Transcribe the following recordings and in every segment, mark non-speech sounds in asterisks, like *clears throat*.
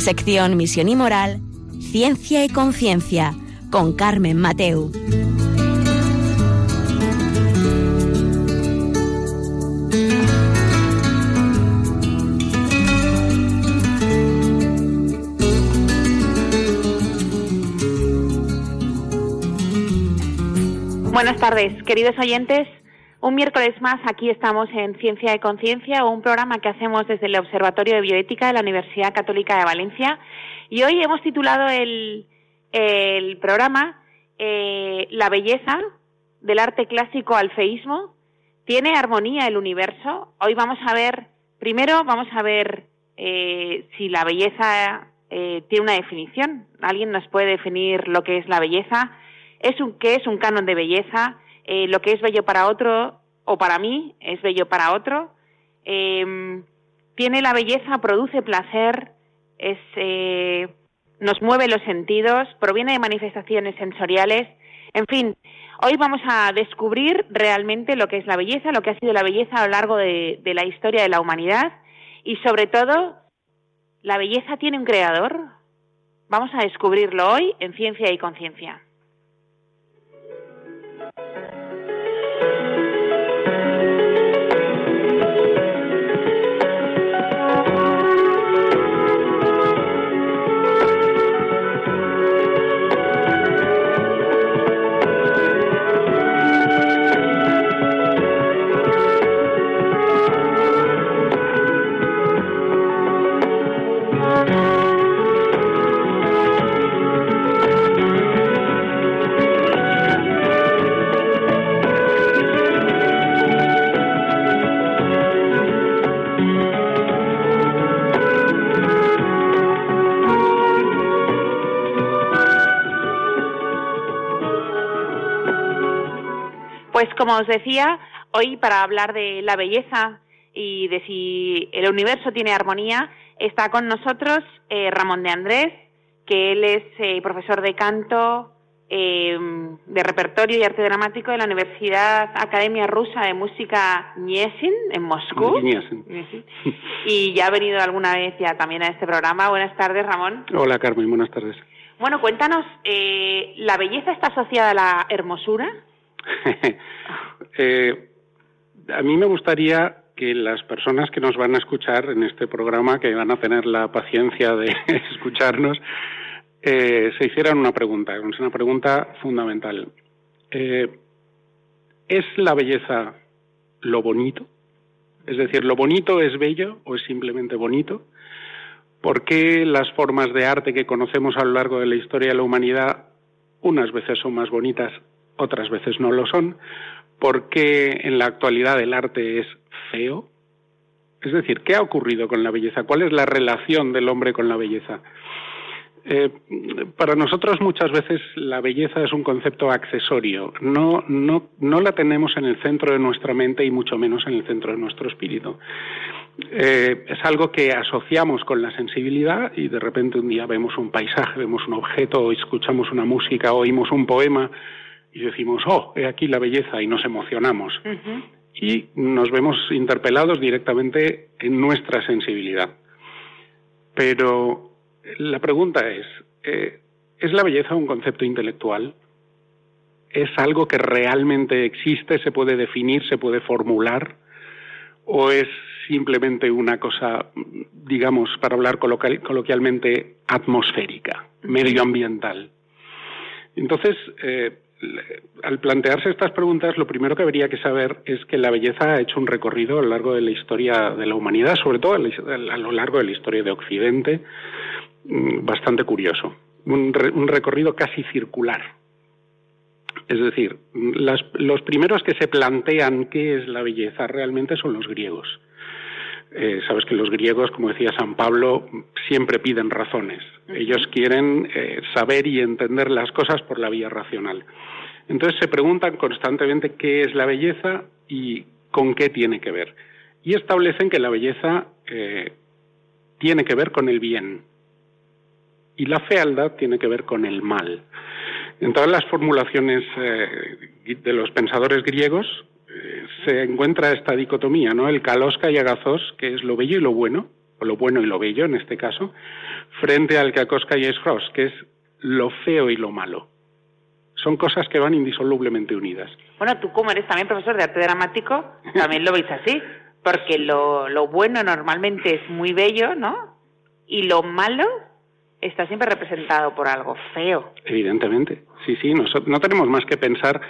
Sección Misión y Moral, Ciencia y Conciencia, con Carmen Mateu. Buenas tardes, queridos oyentes. Un miércoles más aquí estamos en Ciencia y Conciencia, un programa que hacemos desde el Observatorio de Bioética de la Universidad Católica de Valencia. Y hoy hemos titulado el, programa eh, La belleza del arte clásico al feísmo. ¿Tiene armonía el universo? Hoy vamos a ver, primero vamos a ver eh, si la belleza eh, tiene una definición. ¿Alguien nos puede definir lo que es la belleza? es un, qué es un canon de belleza, eh, lo que es bello para otro o para mí es bello para otro. Em, tiene la belleza, produce placer, es, eh, nos mueve los sentidos, proviene de manifestaciones sensoriales. En fin, hoy vamos a descubrir realmente lo que es la belleza, lo que ha sido la belleza a lo largo de la historia de la humanidad y sobre todo, ¿la belleza tiene un creador? Vamos a descubrirlo hoy en Ciencia y Conciencia. Como os decía, hoy para hablar de la belleza y de si el universo tiene armonía, está con nosotros eh, Ramón de Andrés, que él es eh, profesor de canto, em, de repertorio y arte dramático de la Universidad Academia Rusa de Música Niesin, en Moscú. Y ya ha venido alguna vez ya también a este programa. Buenas tardes, Ramón. Hola, Carmen, buenas tardes. Bueno, cuéntanos, eh, ¿la belleza está asociada a la hermosura? *laughs* Eh, a mí me gustaría que las personas que nos van a escuchar en este programa, que van a tener la paciencia de *laughs* escucharnos, eh, se hicieran una pregunta, es una pregunta fundamental. Eh, ¿Es la belleza lo bonito? Es decir, ¿lo bonito es bello o es simplemente bonito? ¿Por qué las formas de arte que conocemos a lo largo de la historia de la humanidad unas veces son más bonitas otras veces no lo son, por qué en la actualidad el arte es feo. Es decir, ¿qué ha ocurrido con la belleza? ¿Cuál es la relación del hombre con la belleza? Eh, para nosotros muchas veces la belleza es un concepto accesorio, no, no, no la tenemos en el centro de nuestra mente y mucho menos en el centro de nuestro espíritu. Eh, es algo que asociamos con la sensibilidad y de repente un día vemos un paisaje, vemos un objeto, escuchamos una música, oímos un poema y decimos, oh, he aquí la belleza y nos emocionamos. Y nos vemos interpelados directamente en nuestra sensibilidad. Pero la pregunta es, eh, ¿es la belleza un concepto intelectual? ¿Es algo que realmente existe, se puede definir, se puede formular? ¿O es simplemente una cosa, digamos, para hablar coloquialmente, atmosférica, medioambiental? Entonces, eh, al plantearse estas preguntas, lo primero que habría que saber es que la belleza ha hecho un recorrido a lo largo de la historia de la humanidad, sobre todo a lo largo de la historia de Occidente, mm, bastante curioso. Un, recorrido casi circular. Es decir, los primeros que se plantean qué es la belleza realmente son los griegos. Eh, sabes que los griegos, como decía San Pablo, siempre piden razones. Ellos quieren eh, saber y entender las cosas por la vía racional. Entonces se preguntan constantemente qué es la belleza y con qué tiene que ver. Y establecen que la belleza eh, tiene que ver con el bien y la fealdad tiene que ver con el mal. En todas las formulaciones de los pensadores griegos se encuentra esta dicotomía, ¿no? El Kaloska y Agazos, que es lo bello y lo bueno, o lo bueno y lo bello en este caso, frente al Kakoska y Frost, que es lo feo y lo malo. Son cosas que van indisolublemente unidas. Bueno, tú como eres también profesor de arte dramático, también lo veis así, porque lo, lo bueno normalmente es muy bello, ¿no? Y lo malo está siempre representado por algo feo. Evidentemente, sí, sí, no, no, tenemos más que pensar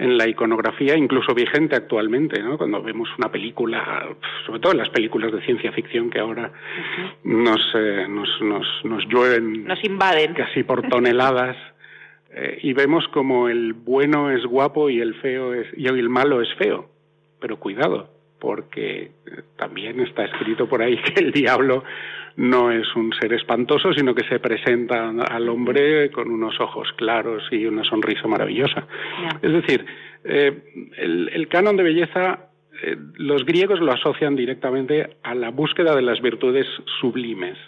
en la iconografía, incluso vigente actualmente, ¿no? Cuando vemos una película, sobre todo en las películas de ciencia ficción que ahora nos, eh, nos, nos, nos, llueven. Nos invaden. Casi por toneladas. eh, y vemos como el bueno es guapo y el feo es, y el malo es feo. Pero cuidado, porque también está escrito por ahí *laughs* que el diablo no es un ser espantoso, sino que se presenta al hombre con unos ojos claros y una sonrisa maravillosa. Es decir, eh, el, el, canon de belleza, eh, los griegos lo asocian directamente a la búsqueda de las virtudes sublimes.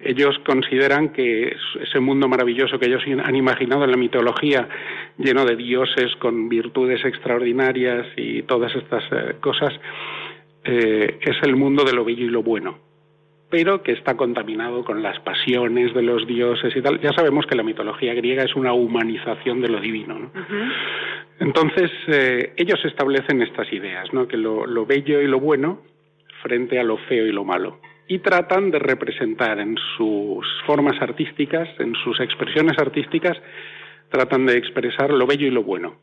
Ellos consideran que ese mundo maravilloso que ellos han imaginado en la mitología, lleno de dioses con virtudes extraordinarias y todas estas eh, cosas, es el mundo de lo bello y lo bueno pero que está contaminado con las pasiones de los dioses y tal. Ya sabemos que la mitología griega es una humanización de lo divino. ¿no? Uh -huh. Entonces, eh, ellos establecen estas ideas, ¿no? que lo, lo, bello y lo bueno frente a lo feo y lo malo. Y tratan de representar en sus formas artísticas, en sus expresiones artísticas, tratan de expresar lo bello y lo bueno.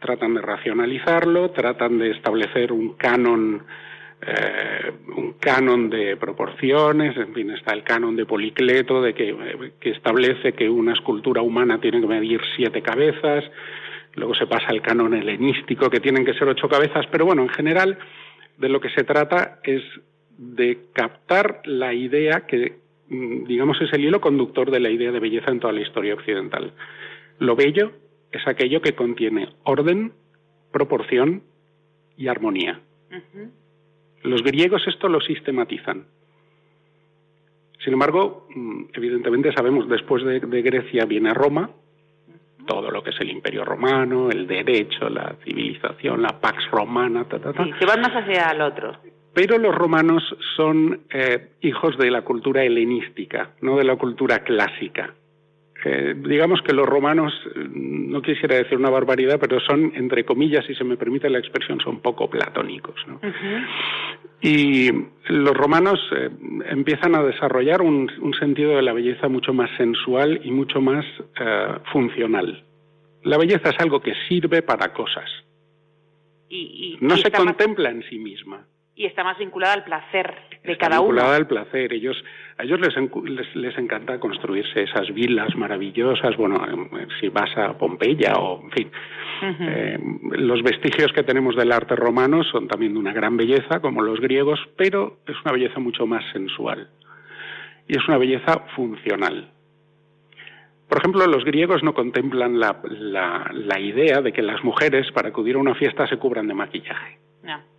Tratan de racionalizarlo, tratan de establecer un canon eh, un canon de proporciones, en fin, está el canon de Policleto, de que, que, establece que una escultura humana tiene que medir siete cabezas, luego se pasa al canon helenístico, que tienen que ser ocho cabezas, pero bueno, en general, de lo que se trata es de captar la idea que, mm, digamos, es el hilo conductor de la idea de belleza en toda la historia occidental. Lo bello es aquello que contiene orden, proporción y armonía. Los griegos esto lo sistematizan. Sin embargo, mm, evidentemente sabemos, después de, de, Grecia viene Roma, todo lo que es el imperio romano, el derecho, la civilización, la pax romana, ta, ta, ta. Sí, se van más hacia el otro. Pero los romanos son eh, hijos de la cultura helenística, no de la cultura clásica. Eh, digamos que los romanos, no quisiera decir una barbaridad, pero son, entre comillas, si se me permite la expresión, son poco platónicos. ¿no? Uh -huh. Y los romanos eh, empiezan a desarrollar un, un, sentido de la belleza mucho más sensual y mucho más eh, funcional. La belleza es algo que sirve para cosas. Y, y, no y se contempla más... en sí misma y está más vinculada al placer de cada vinculada uno. al placer. Ellos, a ellos les, les, les, encanta construirse esas vilas maravillosas. Bueno, si vas a Pompeya o, en fin. Uh -huh. eh, los vestigios que tenemos del arte romano son también de una gran belleza, como los griegos, pero es una belleza mucho más sensual. Y es una belleza funcional. Por ejemplo, los griegos no contemplan la, la, la idea de que las mujeres, para acudir a una fiesta, se cubran de maquillaje. No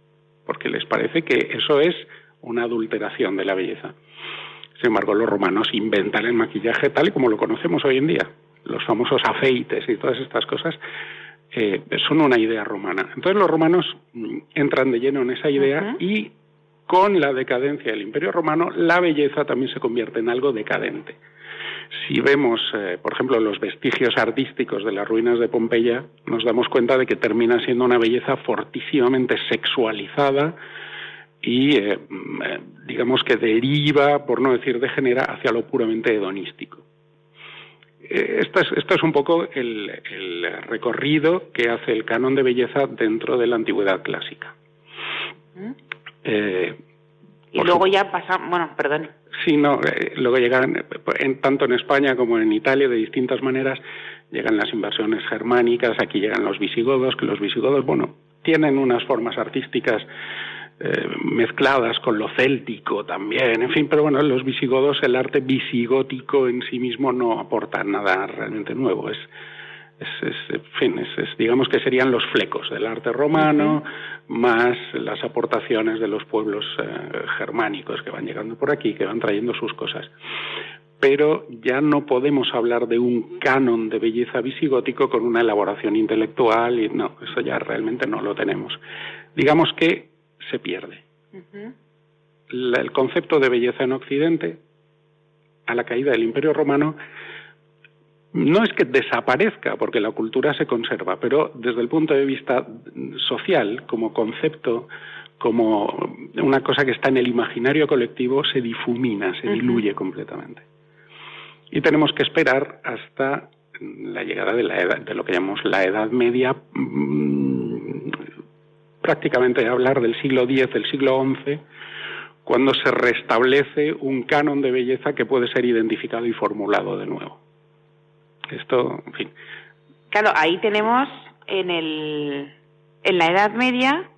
porque les parece que eso es una adulteración de la belleza. Sin embargo, los romanos inventan el maquillaje tal y como lo conocemos hoy en día. Los famosos afeites y todas estas cosas eh, son una idea romana. Entonces los romanos mm, entran de lleno en esa idea uh -huh. y con la decadencia del imperio romano, la belleza también se convierte en algo decadente. Si vemos, eh, por ejemplo, los vestigios artísticos de las ruinas de Pompeya, nos damos cuenta de que termina siendo una belleza fortísimamente sexualizada y, eh, digamos que deriva, por no decir degenera, hacia lo puramente hedonístico. Esto, es, esto es un poco el, el recorrido que hace el canon de belleza dentro de la antigüedad clásica. Eh, y luego ya pasa, bueno, perdón. Sí, no, eh, luego llegan, en, tanto en España como en Italia, de distintas maneras, llegan las invasiones germánicas, aquí llegan los visigodos, que los visigodos, bueno, tienen unas formas artísticas eh, mezcladas con lo céltico también, en fin, pero bueno, los visigodos, el arte visigótico en sí mismo no aporta nada realmente nuevo, es, es, es, en fin, es, es, digamos que serían los flecos del arte romano, uh -huh. más las aportaciones de los pueblos eh, germánicos que van llegando por aquí, que van trayendo sus cosas. Pero ya no podemos hablar de un canon de belleza visigótico con una elaboración intelectual, y no, eso ya realmente no lo tenemos. Digamos que se pierde. Uh -huh. el concepto de belleza en Occidente, a la caída del Imperio Romano, no es que desaparezca, porque la cultura se conserva, pero desde el punto de vista social, como concepto, como una cosa que está en el imaginario colectivo, se difumina, se diluye completamente. Y tenemos que esperar hasta la llegada de, la edad, de lo que llamamos la Edad Media, mm, prácticamente hablar del siglo X, del siglo XI, cuando se restablece un canon de belleza que puede ser identificado y formulado de nuevo. Esto, en fin. Claro, ahí tenemos en, el, en la Edad Media,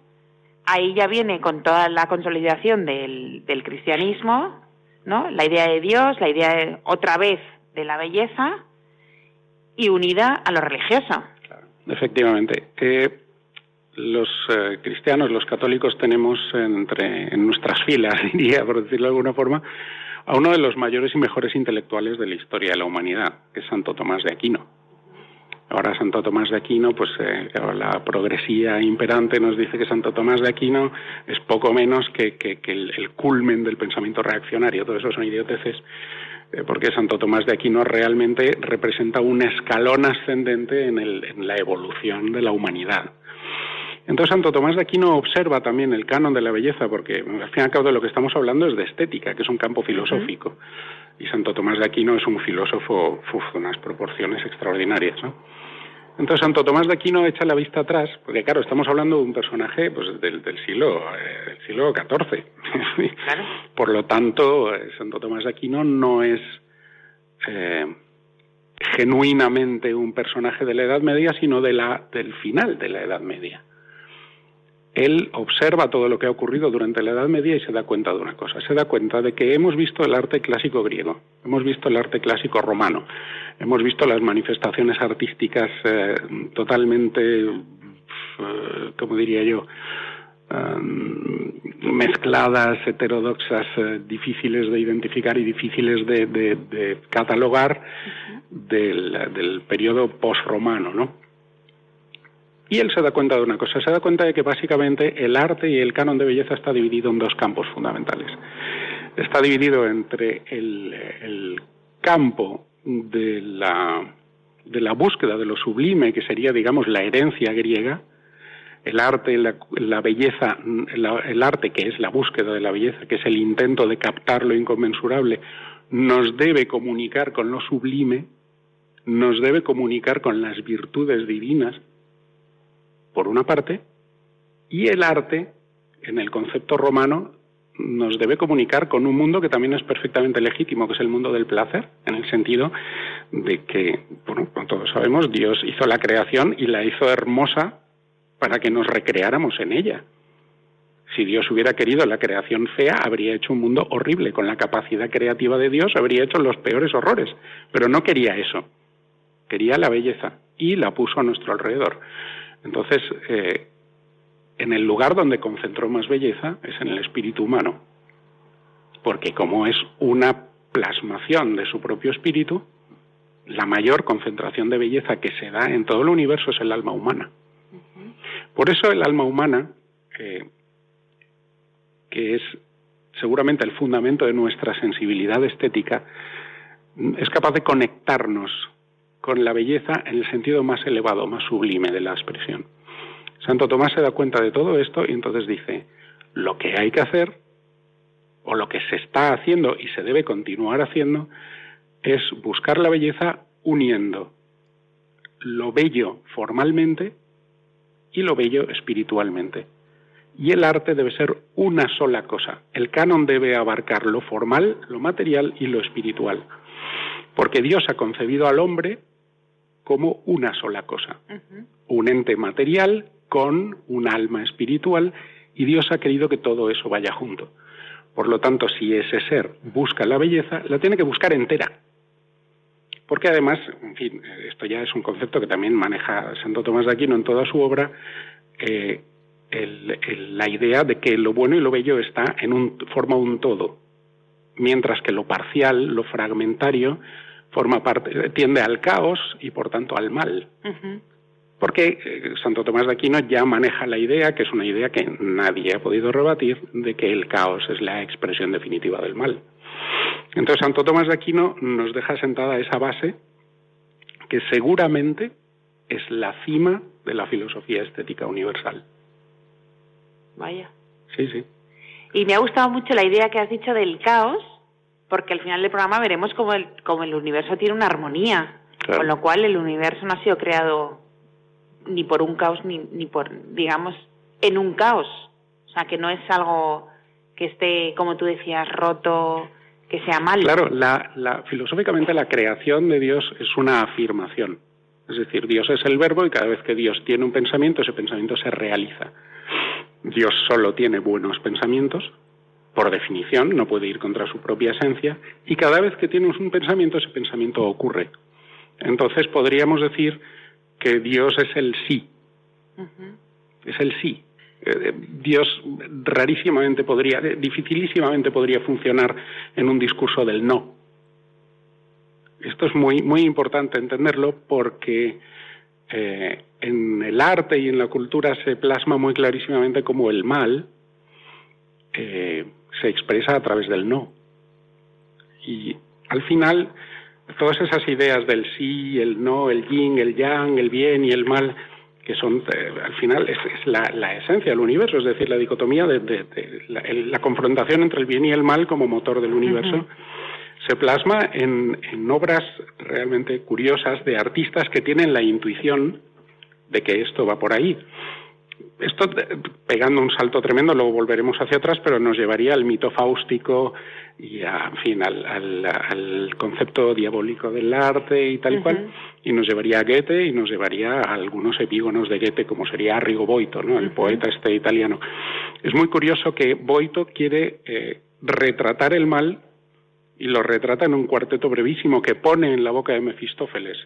ahí ya viene con toda la consolidación del, del cristianismo, ¿no? La idea de Dios, la idea de, otra vez de la belleza y unida a lo religioso. efectivamente. Eh, los eh, cristianos, los católicos, tenemos entre, en nuestras filas, *laughs* diría, por decirlo de alguna forma, a uno de los mayores y mejores intelectuales de la historia de la humanidad, que es Santo Tomás de Aquino. Ahora Santo Tomás de Aquino, pues eh, la progresía imperante nos dice que Santo Tomás de Aquino es poco menos que, el, culmen del pensamiento reaccionario. Todo eso son idioteces, eh, porque Santo Tomás de Aquino realmente representa un escalón ascendente en la evolución de la humanidad. Entonces Santo Tomás de Aquino observa también el canon de la belleza, porque al fin y al cabo de lo que estamos hablando es de estética, que es un campo filosófico. Y Santo Tomás de Aquino es un filósofo de unas proporciones extraordinarias. ¿no? Entonces Santo Tomás de Aquino echa la vista atrás, porque claro, estamos hablando de un personaje pues, del, siglo eh, siglo XIV. *laughs* Por lo tanto, eh, Santo Tomás de Aquino no es eh, genuinamente un personaje de la Edad Media, sino de la, del final de la Edad Media él observa todo lo que ha ocurrido durante la Edad Media y se da cuenta de una cosa, se da cuenta de que hemos visto el arte clásico griego, hemos visto el arte clásico romano, hemos visto las manifestaciones artísticas eh, totalmente, eh, como diría yo, eh, mezcladas, heterodoxas, difíciles de identificar y difíciles de, catalogar del, del periodo post-romano, ¿no? Y él se da cuenta de una cosa, se da cuenta de que básicamente el arte y el canon de belleza está dividido en dos campos fundamentales. Está dividido entre el, campo de la, de la búsqueda de lo sublime, que sería, digamos, la herencia griega, el arte, la, la belleza, el arte que es la búsqueda de la belleza, que es el intento de captar lo inconmensurable, nos debe comunicar con lo sublime, nos debe comunicar con las virtudes divinas, por una parte, y el arte, en el concepto romano, nos debe comunicar con un mundo que también es perfectamente legítimo, que es el mundo del placer, en el sentido de que, bueno, como todos sabemos, Dios hizo la creación y la hizo hermosa para que nos recreáramos en ella. Si Dios hubiera querido la creación fea, habría hecho un mundo horrible. Con la capacidad creativa de Dios habría hecho los peores horrores. Pero no quería eso. Quería la belleza y la puso a nuestro alrededor. Entonces, eh, en el lugar donde concentró más belleza es en el espíritu humano, porque como es una plasmación de su propio espíritu, la mayor concentración de belleza que se da en todo el universo es el alma humana. Por eso el alma humana, que es seguramente el fundamento de nuestra sensibilidad estética, es capaz de conectarnos con la belleza en el sentido más elevado, más sublime de la expresión. Santo Tomás se da cuenta de todo esto y entonces dice, lo que hay que hacer, o lo que se está haciendo y se debe continuar haciendo, es buscar la belleza uniendo lo bello formalmente y lo bello espiritualmente. Y el arte debe ser una sola cosa. El canon debe abarcar lo formal, lo material y lo espiritual. Porque Dios ha concebido al hombre como una sola cosa, un ente material con un alma espiritual y Dios ha querido que todo eso vaya junto. Por lo tanto, si ese ser busca la belleza, la tiene que buscar entera. Porque además, en fin, esto ya es un concepto que también maneja Santo Tomás de Aquino en toda su obra, eh, la idea de que lo bueno y lo bello está en un, forma un todo, mientras que lo parcial, lo fragmentario, forma parte, tiende al caos y por tanto al mal. Porque eh, Santo Tomás de Aquino ya maneja la idea, que es una idea que nadie ha podido rebatir, de que el caos es la expresión definitiva del mal. Entonces Santo Tomás de Aquino nos deja sentada esa base que seguramente es la cima de la filosofía estética universal. Vaya. Sí, sí. Y me ha gustado mucho la idea que has dicho del caos, porque al final del programa veremos cómo el, cómo el universo tiene una armonía, con lo cual el universo no ha sido creado ni por un caos ni, ni por, digamos, en un caos. O sea, que no es algo que esté, como tú decías, roto, que sea mal. Claro, la, la, filosóficamente la creación de Dios es una afirmación. Es decir, Dios es el verbo y cada vez que Dios tiene un pensamiento, ese pensamiento se realiza. Dios solo tiene buenos pensamientos, por definición, no puede ir contra su propia esencia, y cada vez que tiene un pensamiento, ese pensamiento ocurre. Entonces podríamos decir que Dios es el sí. Es el sí. Eh, Dios rarísimamente podría, eh, dificilísimamente podría funcionar en un discurso del no. Esto es muy, muy importante entenderlo porque eh, en el arte y en la cultura se plasma muy clarísimamente como el mal se expresa a través del no. Y al final, todas esas ideas del sí, el no, el yin, el yang, el bien y el mal, que son, eh, al final, es, la, esencia del universo, es decir, la dicotomía de, la, confrontación entre el bien y el mal como motor del universo se plasma en, obras realmente curiosas de artistas que tienen la intuición de que esto va por ahí. Esto, eh, pegando un salto tremendo, luego volveremos hacia atrás, pero nos llevaría al mito fáustico y, a, en fin, al, concepto diabólico del arte y tal y cual, y nos llevaría a Goethe y nos llevaría a algunos epígonos de Goethe, como sería Arrigo Boito, ¿no? el poeta este italiano. Es muy curioso que Boito quiere eh, retratar el mal y lo retrata en un cuarteto brevísimo que pone en la boca de Mefistófeles.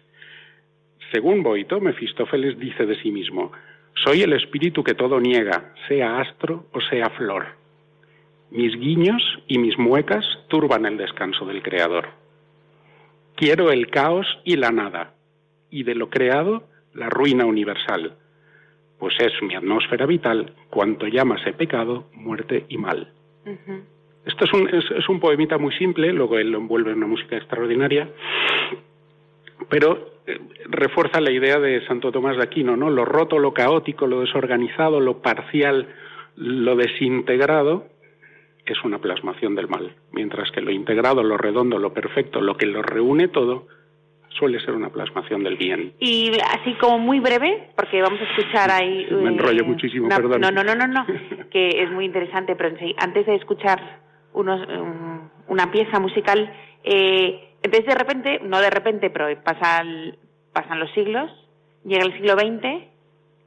Según Boito, Mefistófeles dice de sí mismo, soy el espíritu que todo niega, sea astro o sea flor. Mis guiños y mis muecas turban el descanso del Creador. Quiero el caos y la nada, y de lo creado la ruina universal, pues es mi atmósfera vital cuanto llamase pecado, muerte y mal. Esto es un, es, un poemita muy simple, luego él lo envuelve en una música extraordinaria, pero refuerza la idea de Santo Tomás de Aquino, ¿no? Lo roto, lo caótico, lo desorganizado, lo parcial, lo desintegrado es una plasmación del mal, mientras que lo integrado, lo redondo, lo perfecto, lo que lo reúne todo, suele ser una plasmación del bien. Y así como muy breve, porque vamos a escuchar ahí... *laughs* Me enrollo eh, muchísimo, perdón. No, no, no, no, no, *laughs* que es muy interesante, pero antes de escuchar unos, una pieza musical, eh, entonces de repente, no de repente, pero pasan, pasan los siglos, llega el siglo XX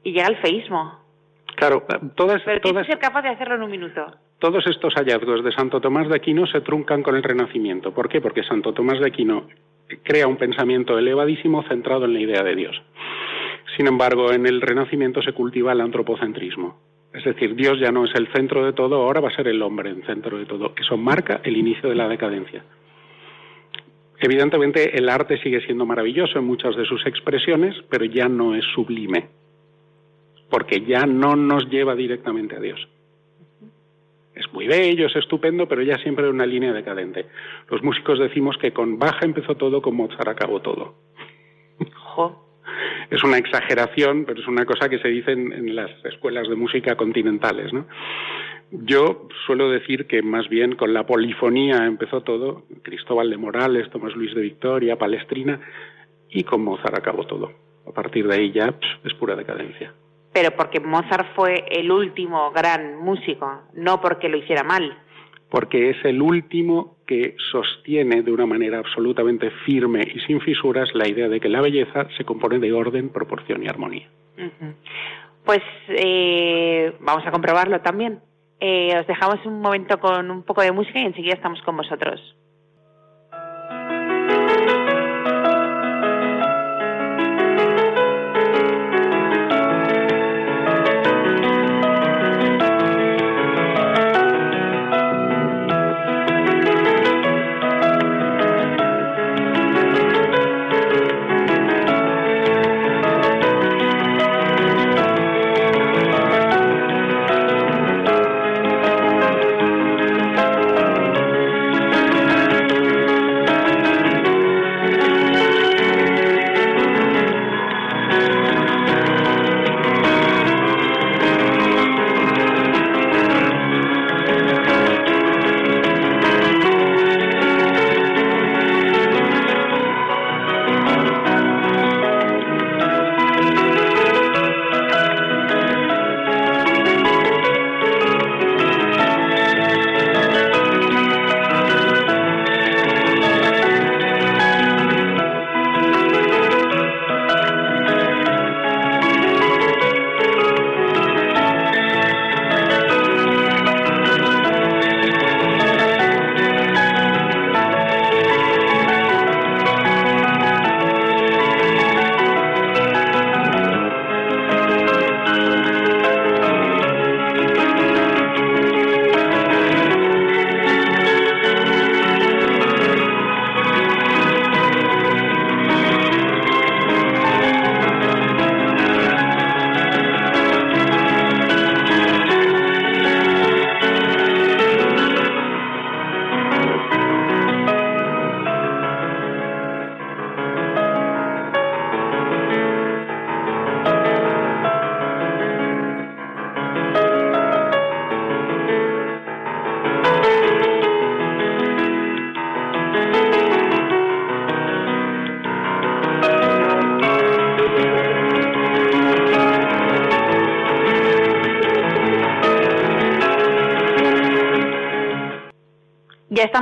y llega el feísmo. Claro, todas... Pero todas, que ser capaz de hacerlo en un minuto. Todos estos hallazgos de Santo Tomás de Aquino se truncan con el Renacimiento. ¿Por qué? Porque Santo Tomás de Aquino crea un pensamiento elevadísimo centrado en la idea de Dios. Sin embargo, en el Renacimiento se cultiva el antropocentrismo. Es decir, Dios ya no es el centro de todo, ahora va a ser el hombre el centro de todo. Eso marca el inicio de la decadencia. Evidentemente el arte sigue siendo maravilloso en muchas de sus expresiones, pero ya no es sublime, porque ya no nos lleva directamente a Dios. Es muy bello, es estupendo, pero ya siempre en una línea decadente. Los músicos decimos que con Baja empezó todo, con Mozart acabó todo es una exageración, pero es una cosa que se dice en, las escuelas de música continentales. ¿no? Yo suelo decir que más bien con la polifonía empezó todo, Cristóbal de Morales, Tomás Luis de Victoria, Palestrina, y con Mozart acabó todo. A partir de ahí ya es pura decadencia. Pero porque Mozart fue el último gran músico, no porque lo hiciera mal porque es el último que sostiene de una manera absolutamente firme y sin fisuras la idea de que la belleza se compone de orden, proporción y armonía. Pues eh, vamos a comprobarlo también. Eh, os dejamos un momento con un poco de música y enseguida estamos con vosotros.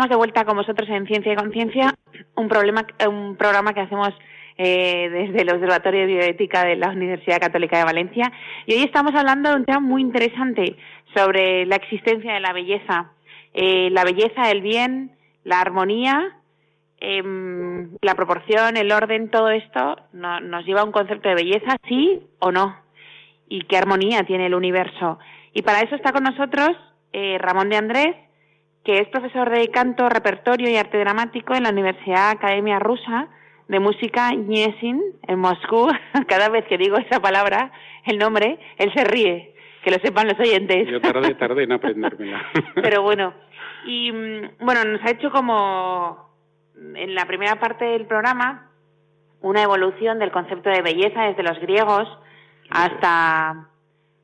De vuelta con vosotros en Ciencia y Conciencia, un, problema, un programa que hacemos eh, desde el Observatorio de Bioética de la Universidad Católica de Valencia. Y hoy estamos hablando de un tema muy interesante sobre la existencia de la belleza. Eh, la belleza, el bien, la armonía, em, la proporción, el orden, todo esto nos lleva a un concepto de belleza, sí o no. Y qué armonía tiene el universo. Y para eso está con nosotros eh, Ramón de Andrés, que es profesor de canto, repertorio y arte dramático en la Universidad Academia Rusa de Música Ñesin en Moscú. *laughs* Cada vez que digo esa palabra, el nombre, él se ríe, que lo sepan los oyentes. Yo tardé, *laughs* tardé en aprendérmela. *laughs* Pero bueno, y mm, bueno, nos ha hecho como en la primera parte del programa una evolución del concepto de belleza desde los griegos hasta,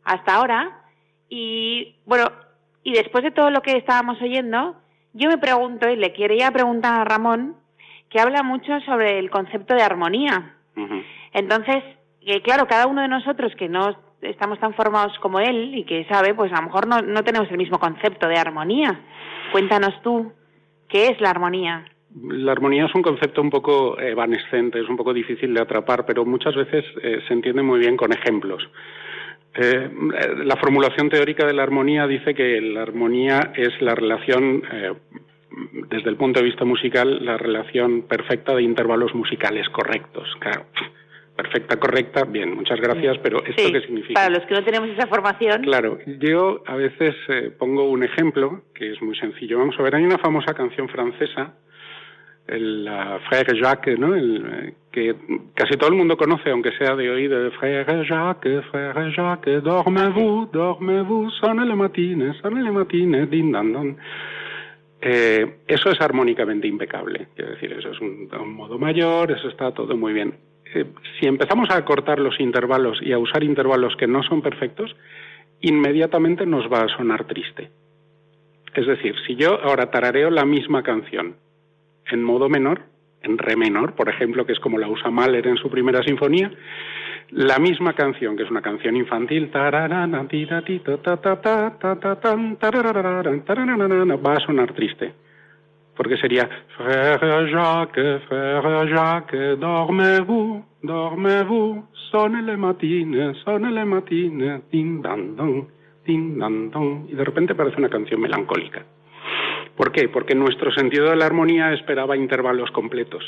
hasta ahora. Y bueno, y después de todo lo que estábamos oyendo, yo me pregunto, y le quería preguntar a Ramón, que habla mucho sobre el concepto de armonía. Entonces, claro, cada uno de nosotros que no estamos tan formados como él y que sabe, pues a lo mejor no, no tenemos el mismo concepto de armonía. Cuéntanos tú, ¿qué es la armonía? La armonía es un concepto un poco evanescente, es un poco difícil de atrapar, pero muchas veces eh, se entiende muy bien con ejemplos. Eh, la formulación teórica de la armonía dice que la armonía es la relación, eh, desde el punto de vista musical, la relación perfecta de intervalos musicales correctos. Claro, perfecta, correcta, bien, muchas gracias, pero ¿esto qué significa? Para los que no tenemos esa formación. Claro, yo a veces eh, pongo un ejemplo que es muy sencillo. Vamos a ver, hay una famosa canción francesa el Frère Jacques, ¿no? El, que casi todo el mundo conoce, aunque sea de oído, Frère Jacques, Frère Jacques, dormez-vous, dormez-vous, sonne le matine, sonne le matine, din dan don. Eh, eso es armónicamente impecable, quiero decir, eso es un, modo mayor, eso está todo muy bien. Eh, si empezamos a cortar los intervalos y a usar intervalos que no son perfectos, inmediatamente nos va a sonar triste. Es decir, si yo ahora tarareo la misma canción, en modo menor, en re menor, por ejemplo, que es como la usa Mahler en su primera sinfonía, la misma canción, que es una canción infantil, va a sonar triste. Porque sería Frère Jacques, Frère Jacques, dormez-vous, dormez-vous, sonne le matine, sonne le matine, din dan don, din dan don. Y de repente parece una canción melancólica. ¿Por qué? Porque nuestro sentido de la armonía esperaba intervalos completos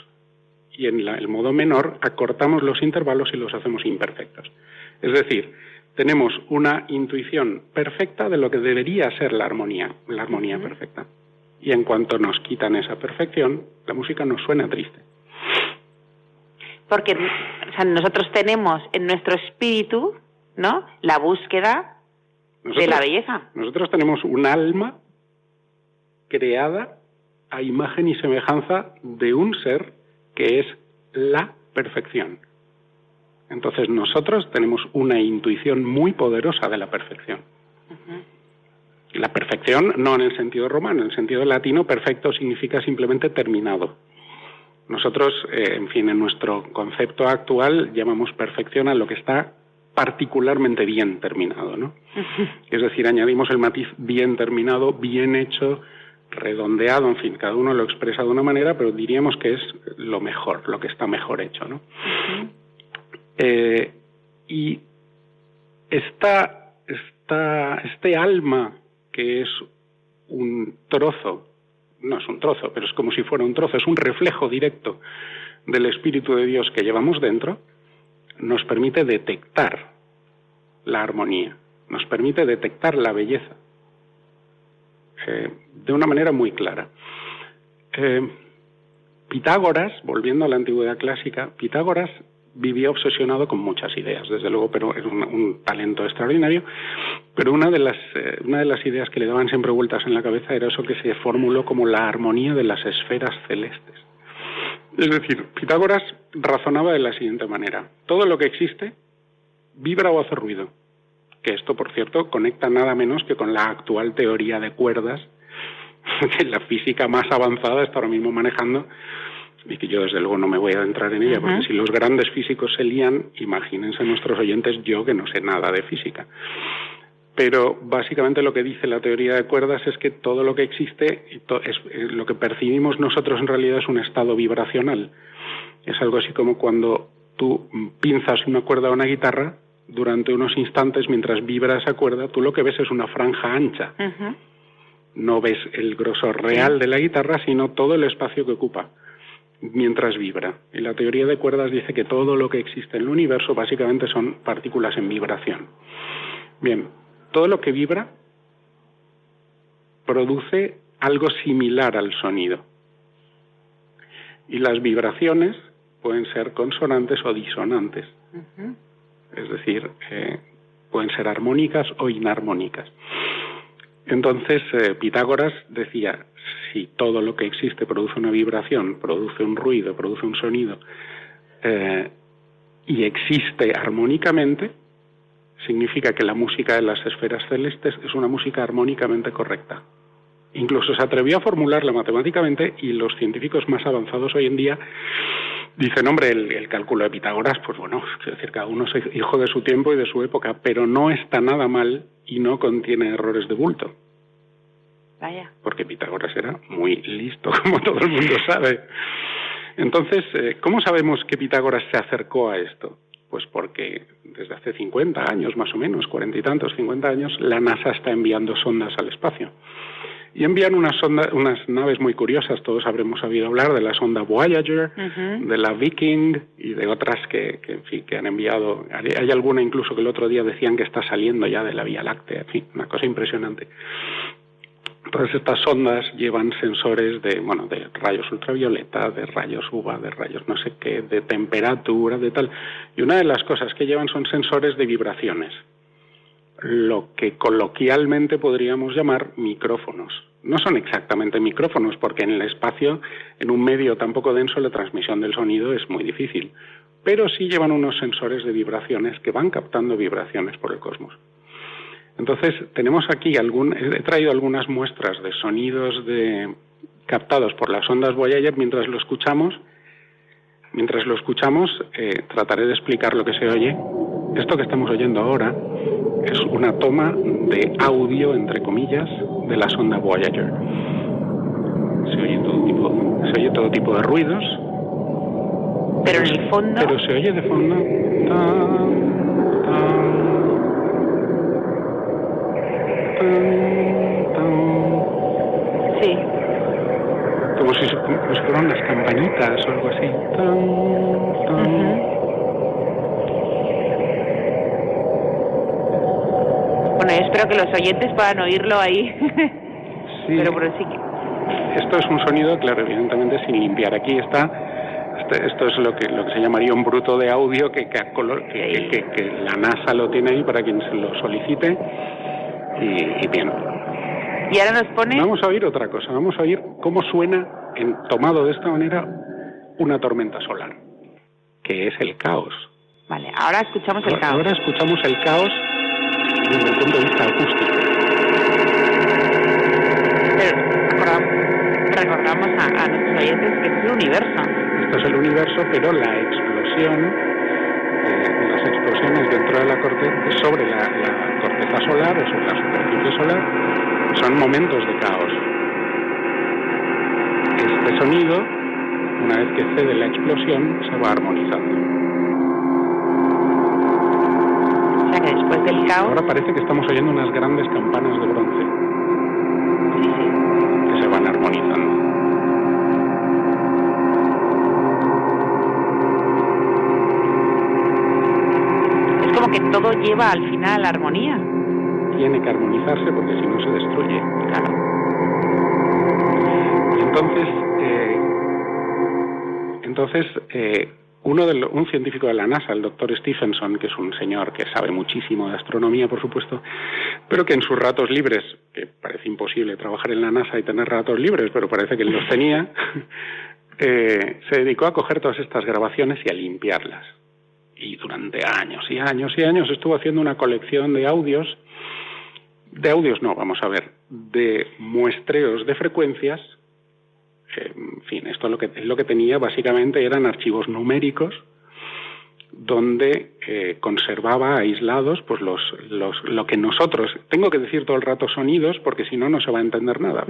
y en el modo menor acortamos los intervalos y los hacemos imperfectos. Es decir, tenemos una intuición perfecta de lo que debería ser la armonía, la armonía perfecta. Y en cuanto nos quitan esa perfección, la música nos suena triste. Porque nosotros tenemos en nuestro espíritu, ¿no? La búsqueda de la belleza. Nosotros tenemos un alma creada a imagen y semejanza de un ser que es la perfección. Entonces nosotros tenemos una intuición muy poderosa de la perfección. La perfección no en el sentido romano, en el sentido latino perfecto significa simplemente terminado. Nosotros, eh, en fin, en nuestro concepto actual llamamos perfección a lo que está particularmente bien terminado, ¿no? Es decir, añadimos el matiz bien terminado, bien hecho, redondeado, en fin, cada uno lo expresa de una manera, pero diríamos que es lo mejor, lo que está mejor hecho, ¿no? Eh, y esta, esta, este alma que es un trozo, no es un trozo, pero es como si fuera un trozo, es un reflejo directo del Espíritu de Dios que llevamos dentro, nos permite detectar la armonía, nos permite detectar la belleza, eh, de una manera muy clara. Eh, Pitágoras, volviendo a la antigüedad clásica, Pitágoras vivía obsesionado con muchas ideas, desde luego, pero es un, talento extraordinario. Pero una de, las, eh, una de las ideas que le daban siempre vueltas en la cabeza era eso que se formuló como la armonía de las esferas celestes. Es decir, Pitágoras razonaba de la siguiente manera: todo lo que existe vibra o hace ruido que esto, por cierto, conecta nada menos que con la actual teoría de cuerdas *laughs* que la física más avanzada está ahora mismo manejando y que yo desde luego no me voy a adentrar en ella, porque si los grandes físicos se lían, imagínense nuestros oyentes yo que no sé nada de física. pero básicamente lo que dice la teoría de cuerdas es que todo lo que existe, es, eh, lo que percibimos nosotros en realidad es un estado vibracional. Es algo así como cuando tú pinzas una cuerda a una guitarra durante unos instantes mientras vibra esa cuerda, tú lo que ves es una franja ancha. No ves el grosor real de la guitarra, sino todo el espacio que ocupa mientras vibra. Y la teoría de cuerdas dice que todo lo que existe en el universo básicamente son partículas en vibración. Bien, todo lo que vibra produce algo similar al sonido. Y las vibraciones pueden ser consonantes o disonantes. Es decir, eh, pueden ser armónicas o inarmónicas. Entonces, eh, Pitágoras decía, si todo lo que existe produce una vibración, produce un ruido, produce un sonido, eh, y existe armónicamente, significa que la música de las esferas celestes es una música armónicamente correcta. Incluso se atrevió a formularla matemáticamente y los científicos más avanzados hoy en día dicen, hombre, el, cálculo de Pitágoras, pues bueno, es decir, cada uno es hijo de su tiempo y de su época, pero no está nada mal y no contiene errores de bulto. Vaya. Porque Pitágoras era muy listo, *laughs* como todo el mundo sabe. Entonces, eh, ¿cómo sabemos que Pitágoras se acercó a esto? Pues porque desde hace 50 años, más o menos, cuarenta y tantos, 50 años, la NASA está enviando sondas al espacio. Y envían unas, unas naves muy curiosas, todos habremos sabido hablar de la sonda Voyager, de la Viking y de otras que, que, que han enviado. Hay, alguna incluso que el otro día decían que está saliendo ya de la Vía Láctea, en fin, una cosa impresionante. Todas estas sondas llevan sensores de, bueno, de rayos ultravioleta, de rayos UVA, de rayos no sé qué, de temperatura, de tal. Y una de las cosas que llevan son sensores de vibraciones, lo que coloquialmente podríamos llamar micrófonos. No son exactamente micrófonos, porque en el espacio, en un medio tan poco denso, la transmisión del sonido es muy difícil. Pero sí llevan unos sensores de vibraciones que van captando vibraciones por el cosmos. Entonces, tenemos aquí algún, he traído algunas muestras de sonidos de, captados por las ondas Voyager mientras lo escuchamos. Mientras lo escuchamos, eh, trataré de explicar lo que se oye. Esto que estamos oyendo ahora es una toma de audio, entre comillas, de la sonda Voyager. Se oye todo tipo, se oye todo tipo de ruidos. Pero en el fondo. Pero se oye de fondo. Sí. Como si, fueran las campanitas o algo así. Bueno, yo espero que los oyentes puedan oírlo ahí. *laughs* sí. Pero sí Esto es un sonido, claro, evidentemente sin limpiar. Aquí está este, esto es lo que lo que se llamaría un bruto de audio que, que, que, que, la NASA lo tiene ahí para quien se lo solicite y, bien. Y ahora nos pone... Vamos a oír otra cosa, vamos a oír cómo suena, en, tomado de esta manera, una tormenta solar, que es el caos. Vale, ahora escuchamos el caos. Ahora escuchamos el caos desde el punto de vista acústico. recordamos a, a nuestros oyentes que es el universo. Esto es el universo, pero la explosión las explosiones dentro de la corteza, sobre la, corteza solar o sobre la superficie solar, son momentos de caos. Este sonido, una vez que cede la explosión, se va armonizando. O sea que después del caos... Ahora parece que estamos oyendo unas grandes campanas de bronce. Que se van armonizando. que todo lleva al final a la armonía. Tiene que armonizarse porque si no se destruye. Claro. Y entonces, eh, entonces eh, uno de un científico de la NASA, el doctor Stephenson, que es un señor que sabe muchísimo de astronomía, por supuesto, pero que en sus ratos libres, que parece imposible trabajar en la NASA y tener ratos libres, pero parece que los tenía, *laughs* eh, se dedicó a coger todas estas grabaciones y a limpiarlas y durante años y años y años estuvo haciendo una colección de audios, de audios no, vamos a ver, de muestreos de frecuencias. En fin, esto lo que, lo que tenía básicamente eran archivos numéricos donde eh, conservaba aislados pues los, los, lo que nosotros, tengo que decir todo el rato sonidos porque si no no se va a entender nada,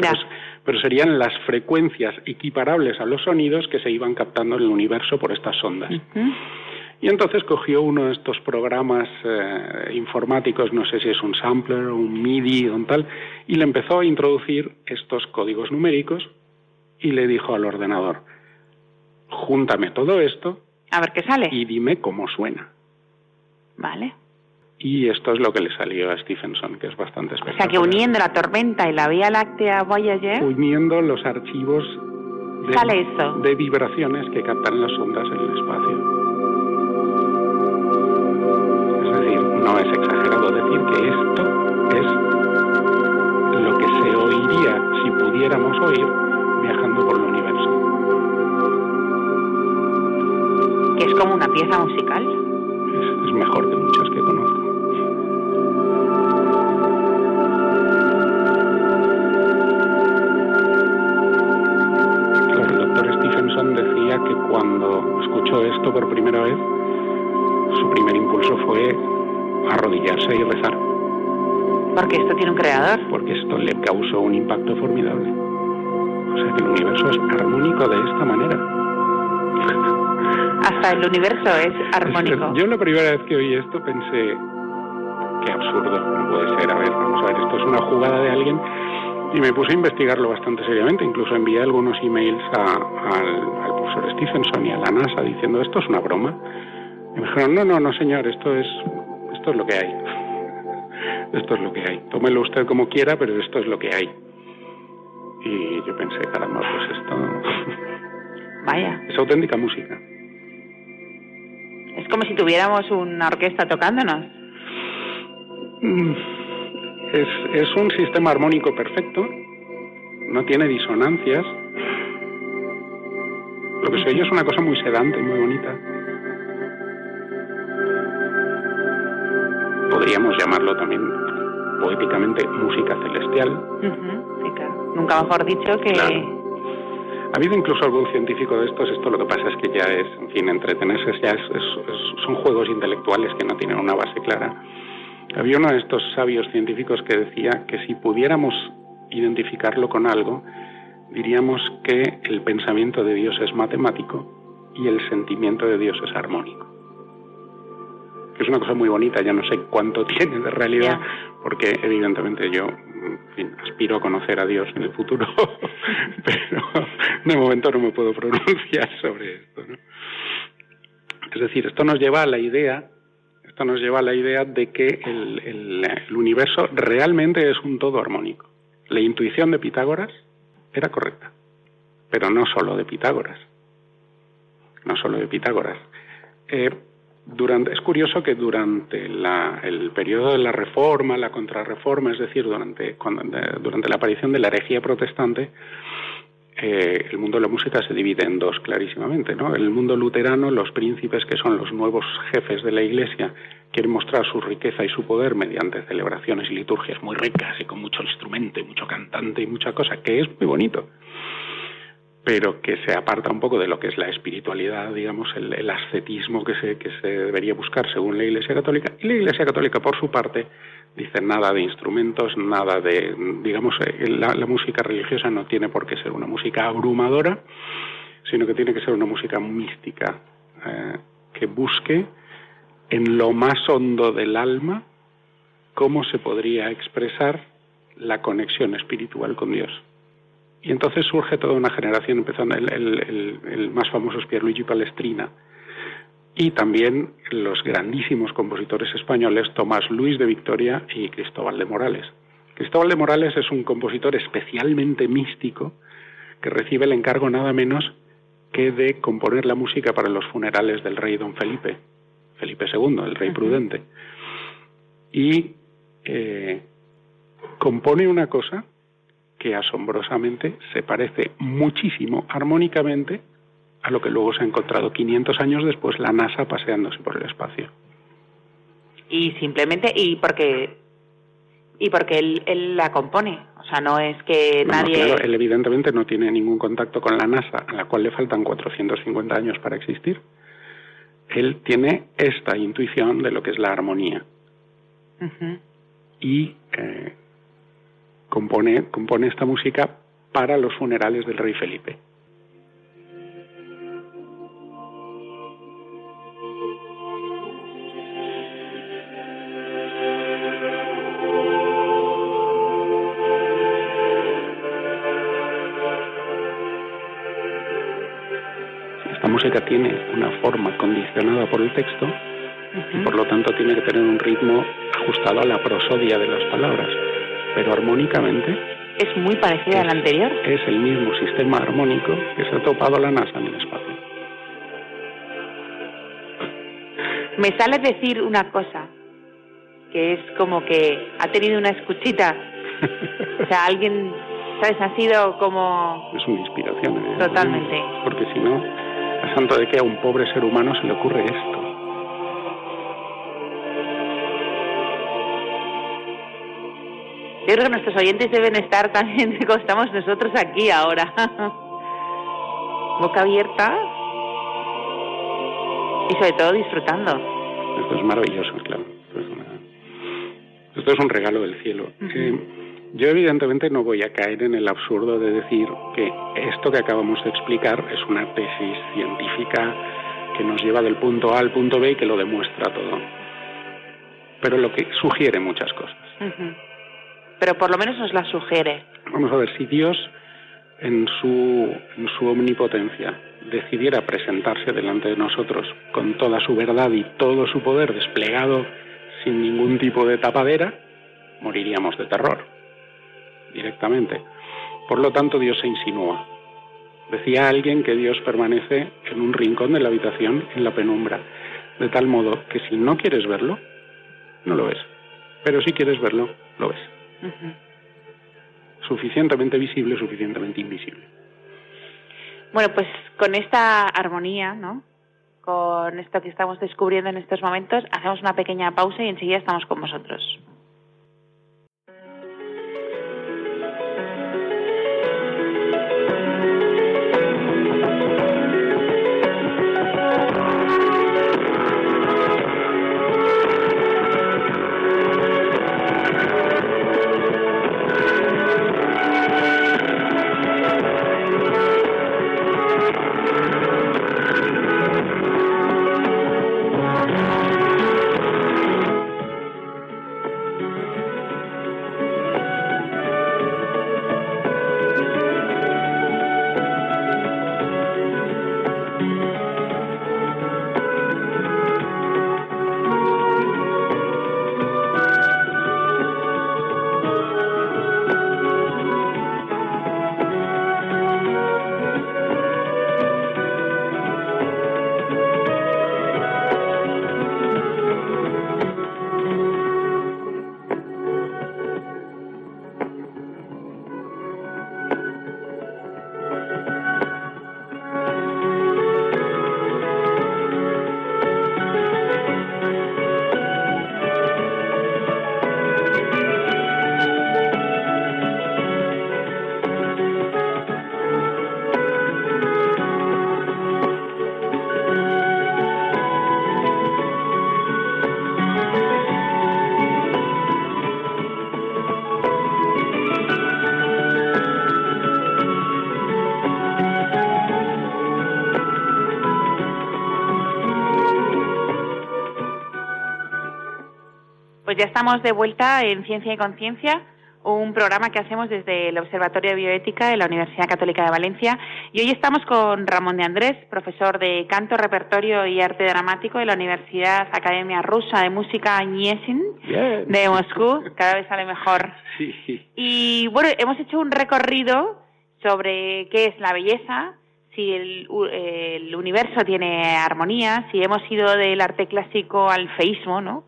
pero, serían las frecuencias equiparables a los sonidos que se iban captando en el universo por estas ondas. Y entonces cogió uno de estos programas eh, informáticos, no sé si es un sampler o un MIDI o un tal, y le empezó a introducir estos códigos numéricos y le dijo al ordenador, júntame todo esto a ver qué sale. Y dime cómo suena. Vale. Y esto es lo que le salió a Stephenson, que es bastante especial. O sea, que uniendo la tormenta y la Vía Láctea Voyager... Uniendo los archivos de, sale de vibraciones que captan las ondas en el espacio. Es decir, no es exagerado decir que esto es lo que se oiría si pudiéramos oír viajando por el universo. es como una pieza musical. Es, mejor que muchas que conozco. el doctor Stephenson decía que cuando escuchó esto por primera vez, su primer impulso fue arrodillarse y rezar. Porque esto tiene un creador. Porque esto le causó un impacto formidable. O sea que el universo es armónico de esta manera hasta el universo es armónico. Yo la primera vez que oí esto pensé, qué absurdo, no puede ser, a ver, vamos a ver, esto es una jugada de alguien y me puse a investigarlo bastante seriamente, incluso envié algunos emails al, profesor Stephenson y a la NASA diciendo, esto es una broma. Y me dijeron, no, no, no señor, esto es, esto es lo que hay. esto es lo que hay. Tómelo usted como quiera, pero esto es lo que hay. Y yo pensé, caramba, pues esto... *laughs* Vaya. Es auténtica música. Es como si tuviéramos una orquesta tocándonos. Mm, es, es un sistema armónico perfecto, no tiene disonancias. Lo que se oye es una cosa muy sedante, muy bonita. Podríamos llamarlo también poéticamente música celestial. Nunca mejor dicho que ha habido incluso algún científico de estos, esto lo que pasa es que ya es, en fin, entretenerse, ya son juegos intelectuales que no tienen una base clara. Había uno de estos sabios científicos que decía que si pudiéramos identificarlo con algo, diríamos que el pensamiento de Dios es matemático y el sentimiento de Dios es armónico. Que es una cosa muy bonita, ya no sé cuánto *laughs* tiene de realidad, porque evidentemente yo aspiro a conocer a Dios en el futuro, *laughs* pero de momento no me puedo pronunciar sobre esto. Es decir, esto nos lleva a la idea, esto nos lleva a la idea de que el, el universo realmente es un todo armónico. La intuición de Pitágoras era correcta, pero no solo de Pitágoras, no solo de Pitágoras. Eh, es curioso que durante el periodo de la Reforma, la Contrarreforma, es decir, durante, durante la aparición de la herejía protestante, eh, el mundo de la música se divide en dos clarísimamente. ¿no? En el mundo luterano, los príncipes, que son los nuevos jefes de la Iglesia, quieren mostrar su riqueza y su poder mediante celebraciones y liturgias muy ricas y con mucho instrumento mucho cantante y mucha cosa, que es muy bonito pero que se aparta un poco de lo que es la espiritualidad, digamos, el, ascetismo que se, que se debería buscar según la Iglesia Católica. Y la Iglesia Católica, por su parte, dice nada de instrumentos, nada de, digamos, eh, la, música religiosa no tiene por qué ser una música abrumadora, sino que tiene que ser una música mística, eh, que busque en lo más hondo del alma cómo se podría expresar la conexión espiritual con Dios. Y entonces surge toda una generación, empezando el, el, más famoso es Pierluigi Palestrina, y también los grandísimos compositores españoles Tomás Luis de Victoria y Cristóbal de Morales. Cristóbal de Morales es un compositor especialmente místico que recibe el encargo nada menos que de componer la música para los funerales del rey don Felipe, Felipe II, el rey prudente. Y eh, compone una cosa que asombrosamente se parece muchísimo armónicamente a lo que luego se ha encontrado 500 años después la NASA paseándose por el espacio. Y simplemente, y porque, y porque él, la compone, o sea, no es que nadie... Claro, él evidentemente no tiene ningún contacto con la NASA, a la cual le faltan 450 años para existir. él tiene esta intuición de lo que es la armonía. Y eh, compone, compone esta música para los funerales del rey Felipe. música tiene una forma condicionada por el texto y por lo tanto tiene que tener un ritmo ajustado a la prosodia de las palabras, pero armónicamente es muy parecida al anterior. Es el mismo sistema armónico que se ha topado la NASA en el espacio. Me sale decir una cosa, que es como que ha tenido una escuchita. o sea, alguien, ¿sabes? Ha sido como... Es una inspiración. Totalmente. Porque si no, a santo de que a un pobre ser humano se le ocurre esto. Yo creo que nuestros oyentes deben estar también *laughs* como estamos nosotros aquí ahora. *laughs* Boca abierta y sobre todo disfrutando. Esto es maravilloso, claro. Esto es, un regalo del cielo. Yo evidentemente no voy a caer en el absurdo de decir que esto que acabamos de explicar es una tesis científica que nos lleva del punto A al punto B y que lo demuestra todo. Pero lo que sugiere muchas cosas. Pero por lo menos nos la sugiere. Vamos a ver, si Dios en su, en su omnipotencia decidiera presentarse delante de nosotros con toda su verdad y todo su poder desplegado sin ningún tipo de tapadera, moriríamos de terror directamente. Por lo tanto, Dios se insinúa. Decía alguien que Dios permanece en un rincón de la habitación en la penumbra, de tal modo que si no quieres verlo, no lo ves. Pero si quieres verlo, lo ves. Suficientemente visible, suficientemente invisible. Bueno, pues con esta armonía, ¿no? Con esto que estamos descubriendo en estos momentos, hacemos una pequeña pausa y enseguida estamos con vosotros. Ya estamos de vuelta en Ciencia y Conciencia, un programa que hacemos desde el Observatorio de Bioética de la Universidad Católica de Valencia. Y hoy estamos con Ramón de Andrés, profesor de canto, repertorio y arte dramático de la Universidad Academia Rusa de Música Niesin de Moscú. Cada vez sale mejor. *laughs* Y bueno, hemos hecho un recorrido sobre qué es la belleza, si el, el universo tiene armonía, si hemos ido del arte clásico al feísmo, ¿no?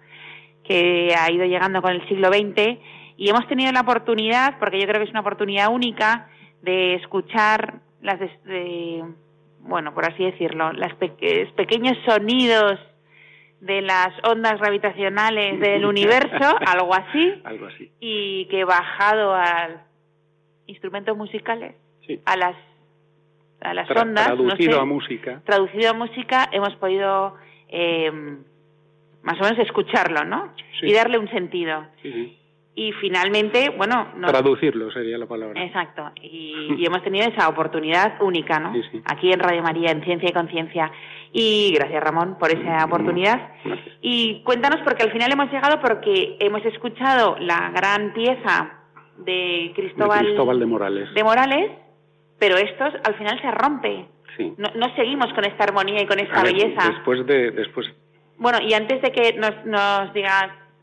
Que ha ido llegando con el siglo XX y hemos tenido la oportunidad, porque yo creo que es una oportunidad única, de escuchar las, bueno, por así decirlo, los pequeños sonidos de las ondas gravitacionales del *laughs* universo, algo así, algo así, y que bajado a instrumentos musicales, a las a las ondas, traducido a música, traducido a música, hemos podido eh, más o menos escucharlo, ¿no? Sí. Y darle un sentido. Sí, sí. Y finalmente, bueno, nos- Traducirlo sería la palabra. Exacto, y, *laughs* y hemos tenido esa oportunidad única, ¿no? Sí, sí. Aquí en Radio María, en Ciencia y Conciencia. Y gracias, Ramón, por esa oportunidad. Gracias. Y cuéntanos, porque al final hemos llegado porque hemos escuchado la gran pieza de De Cristóbal, de Morales. de Morales, pero esto al final se rompe. Sí. No, no seguimos con esta armonía y con esta ver, belleza. Después de, después, Bueno, y antes de que nos, nos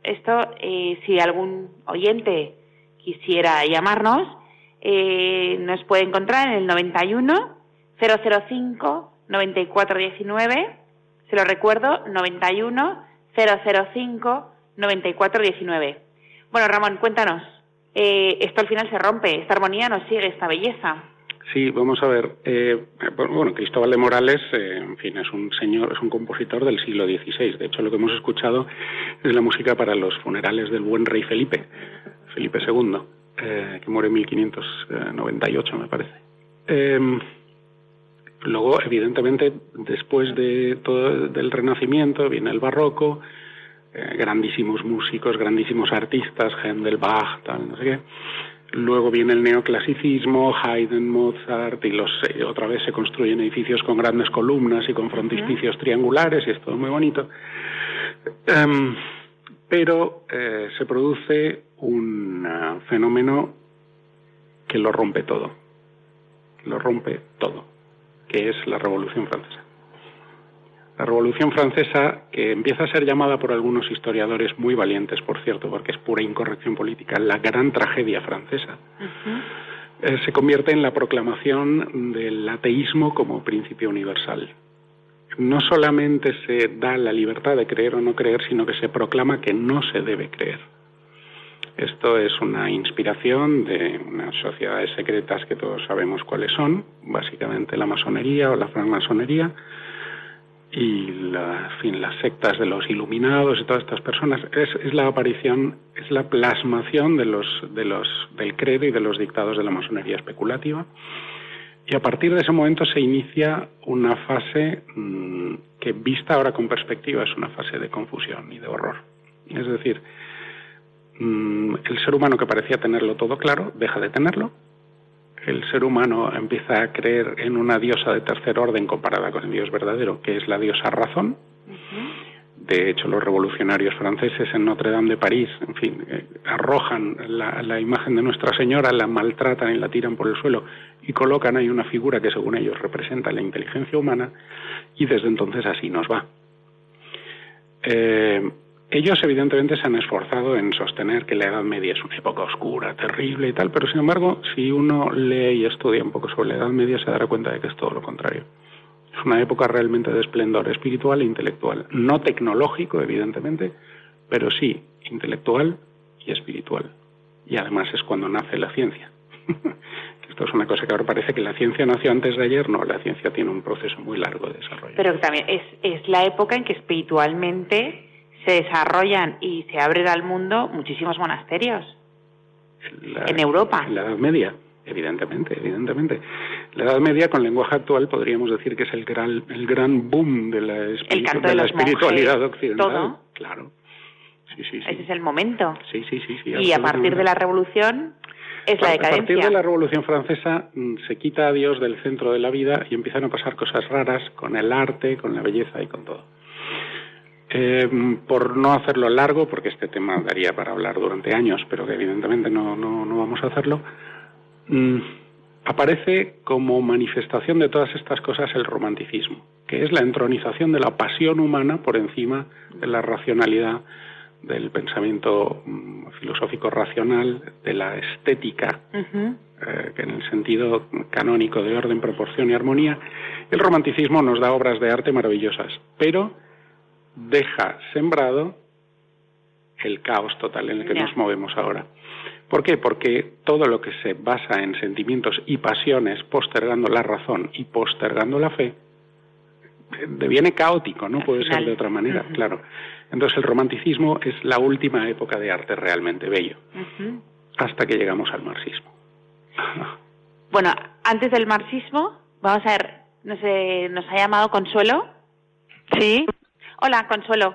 esto, eh, si algún oyente quisiera llamarnos, eh, nos puede encontrar en el 91 005 9419. Se lo recuerdo, 91 005 9419. Bueno, Ramón, cuéntanos. Eh, esto al final se rompe, esta armonía nos sigue, esta belleza. Sí, vamos a ver. eh, bueno, Cristóbal de Morales, eh, en fin, es un señor, es un compositor del siglo XVI. De hecho, lo que hemos escuchado es la música para los funerales del buen rey Felipe, Felipe II, eh, que muere en 1598, me parece. Eh, luego, evidentemente, después de todo del Renacimiento viene el Barroco, eh, grandísimos músicos, grandísimos artistas, Händel, Bach, tal, no sé qué. Luego viene el neoclasicismo, Haydn, Mozart, y los, eh, otra vez se construyen edificios con grandes columnas y con frontispicios triangulares, y es todo muy bonito. Em, pero eh, se produce un ah, fenómeno que lo rompe todo, lo rompe todo, que es la Revolución Francesa. La Revolución Francesa, que empieza a ser llamada por algunos historiadores muy valientes, por cierto, porque es pura incorrección política, la gran tragedia francesa, eh, se convierte en la proclamación del ateísmo como principio universal. No solamente se da la libertad de creer o no creer, sino que se proclama que no se debe creer. Esto es una inspiración de unas sociedades secretas que todos sabemos cuáles son, básicamente la masonería o la francmasonería, y la, las sectas de los iluminados y todas estas personas es, es la aparición es la plasmación de los de los del credo y de los dictados de la masonería especulativa. Y a partir de ese momento se inicia una fase mmm, que vista ahora con perspectiva es una fase de confusión y de horror. Es decir mmm, el ser humano que parecía tenerlo todo claro deja de tenerlo el ser humano empieza a creer en una diosa de tercer orden comparada con el Dios verdadero, que es la diosa razón. De hecho, los revolucionarios franceses en Notre Dame de París, en fin, eh, arrojan la, la, imagen de Nuestra Señora, la maltratan y la tiran por el suelo y colocan ahí una figura que según ellos representa la inteligencia humana y desde entonces así nos va. Eh, ellos evidentemente se han esforzado en sostener que la Edad Media es una época oscura, terrible y tal, pero sin embargo, si uno lee y estudia un poco sobre la Edad Media, se dará cuenta de que es todo lo contrario. Es una época realmente de esplendor espiritual e intelectual, no tecnológico, evidentemente, pero sí intelectual y espiritual. Y además es cuando nace la ciencia. *laughs* Esto es una cosa que ahora parece que la ciencia nació antes de ayer, no, la ciencia tiene un proceso muy largo de desarrollo. Pero también es, es la época en que espiritualmente se desarrollan y se abren al mundo muchísimos monasterios la, en Europa. En la Edad Media, evidentemente, evidentemente. La Edad Media, con lenguaje actual, podríamos decir que es el gran, el gran boom de la, espiritu de de la espiritualidad monjes, occidental. todo. Claro. Sí, sí, sí. Ese es el momento. Sí, sí, sí. sí y a partir de la Revolución es la decadencia. A partir de la Revolución Francesa mm, se quita a Dios del centro de la vida y empiezan a pasar cosas raras con el arte, con la belleza y con todo. Eh, por no hacerlo largo, porque este tema daría para hablar durante años, pero que evidentemente no, no, no vamos a hacerlo, mm, aparece como manifestación de todas estas cosas el romanticismo, que es la entronización de la pasión humana por encima de la racionalidad del pensamiento mm, filosófico racional, de la estética, uh -huh. eh, que en el sentido canónico de orden, proporción y armonía, el romanticismo nos da obras de arte maravillosas, pero deja sembrado el caos total en el que Ya. nos movemos ahora. ¿Por qué? Porque todo lo que se basa en sentimientos y pasiones, postergando la razón y postergando la fe, eh, deviene caótico, no Al puede ser de otra manera, claro. Entonces el romanticismo es la última época de arte realmente bello, hasta que llegamos al marxismo. *laughs* Bueno, antes del marxismo, vamos a ver, no sé, nos ha llamado Consuelo. Sí, Hola, Consuelo.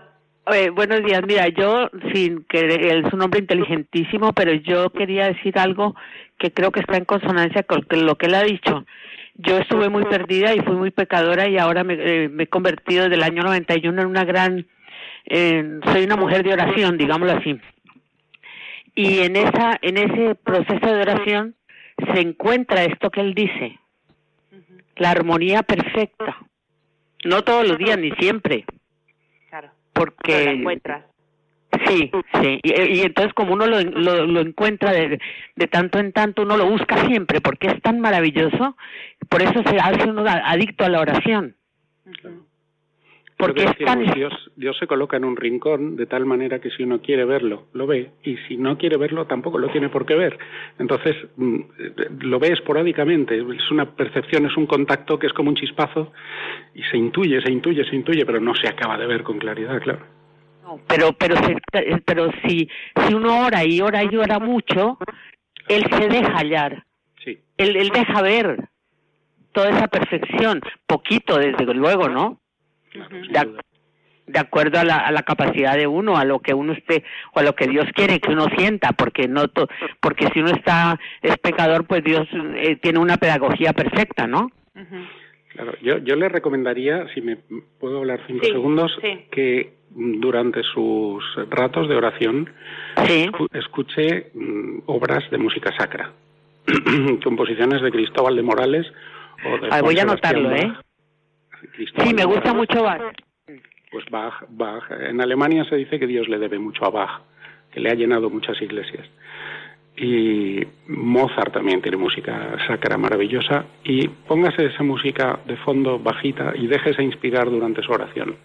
Eh, buenos días. Mira, yo, sin que es un hombre inteligentísimo, pero yo quería decir algo que creo que está en consonancia con lo que él ha dicho. Yo estuve muy perdida y fui muy pecadora y ahora me, eh, he convertido desde el año 91 en una gran, eh, soy una mujer de oración, digámoslo así. Y en esa, en ese proceso de oración se encuentra esto que él dice, la armonía perfecta. No todos los días ni siempre porque encuentras. Sí, sí. Y, entonces como uno lo, lo, encuentra de, de, tanto en tanto, uno lo busca siempre porque es tan maravilloso, por eso se hace uno adicto a la oración. Porque Dios, Dios se coloca en un rincón de tal manera que si uno quiere verlo, lo ve, y si no quiere verlo, tampoco lo tiene por qué ver. Entonces, mm, lo ve esporádicamente, es una percepción, es un contacto que es como un chispazo, y se intuye, se intuye, se intuye, pero no se acaba de ver con claridad, claro. pero, pero, pero si, si uno ora y ora y ora mucho, él se deja hallar. Sí. Él, él deja ver toda esa perfección, poquito desde luego, ¿no? De, acuerdo a la, a la, capacidad de uno, a lo que uno esté, o a lo que Dios quiere que uno sienta, porque no porque si uno está es pecador, pues Dios eh, tiene una pedagogía perfecta, ¿no? Claro, yo, yo le recomendaría, si me puedo hablar cinco segundos, que durante sus ratos de oración escuche mm, obras de música sacra, *clears throat* composiciones de Cristóbal de Morales o de voy a anotarlo, ¿eh? Sí, me gusta mucho Bach. Pues Bach, Bach. En Alemania se dice que Dios le debe mucho a Bach, que le ha llenado muchas iglesias. Y Mozart también tiene música sacra maravillosa. Y póngase esa música de fondo bajita y déjese inspirar durante su oración.